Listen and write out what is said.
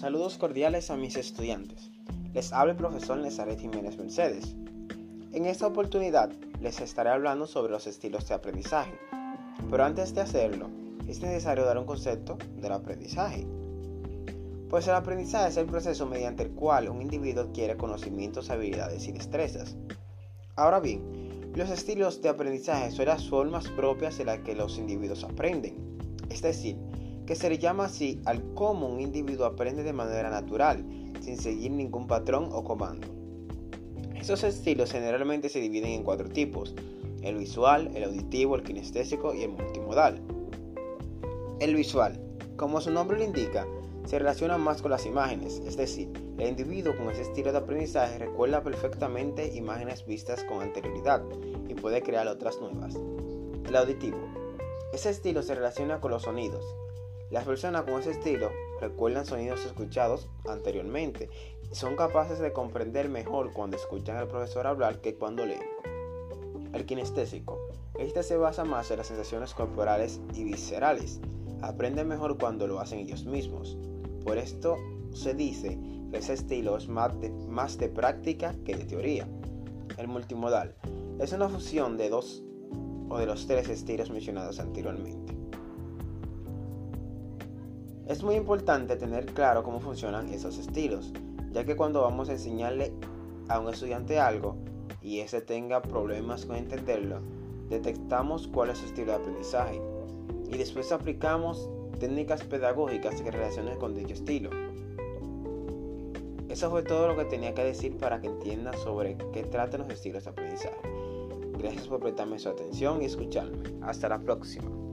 Saludos cordiales a mis estudiantes. Les habla el profesor Nezaret Jiménez Mercedes. En esta oportunidad les estaré hablando sobre los estilos de aprendizaje. Pero antes de hacerlo, es necesario dar un concepto del aprendizaje. Pues el aprendizaje es el proceso mediante el cual un individuo adquiere conocimientos, habilidades y destrezas. Ahora bien, los estilos de aprendizaje son las formas propias en las que los individuos aprenden. Es decir, que se le llama así al cómo un individuo aprende de manera natural, sin seguir ningún patrón o comando. Esos estilos generalmente se dividen en cuatro tipos, el visual, el auditivo, el kinestésico y el multimodal. El visual, como su nombre lo indica, se relaciona más con las imágenes, es decir, el individuo con ese estilo de aprendizaje recuerda perfectamente imágenes vistas con anterioridad y puede crear otras nuevas. El auditivo. Ese estilo se relaciona con los sonidos, las personas con ese estilo recuerdan sonidos escuchados anteriormente y son capaces de comprender mejor cuando escuchan al profesor hablar que cuando leen. El kinestésico. Este se basa más en las sensaciones corporales y viscerales. Aprenden mejor cuando lo hacen ellos mismos. Por esto se dice que ese estilo es más de, más de práctica que de teoría. El multimodal es una fusión de dos o de los tres estilos mencionados anteriormente. Es muy importante tener claro cómo funcionan esos estilos, ya que cuando vamos a enseñarle a un estudiante algo y ese tenga problemas con entenderlo, detectamos cuál es su estilo de aprendizaje y después aplicamos técnicas pedagógicas que relacionen con dicho estilo. Eso fue todo lo que tenía que decir para que entiendan sobre qué tratan los estilos de aprendizaje. Gracias por prestarme su atención y escucharme. Hasta la próxima.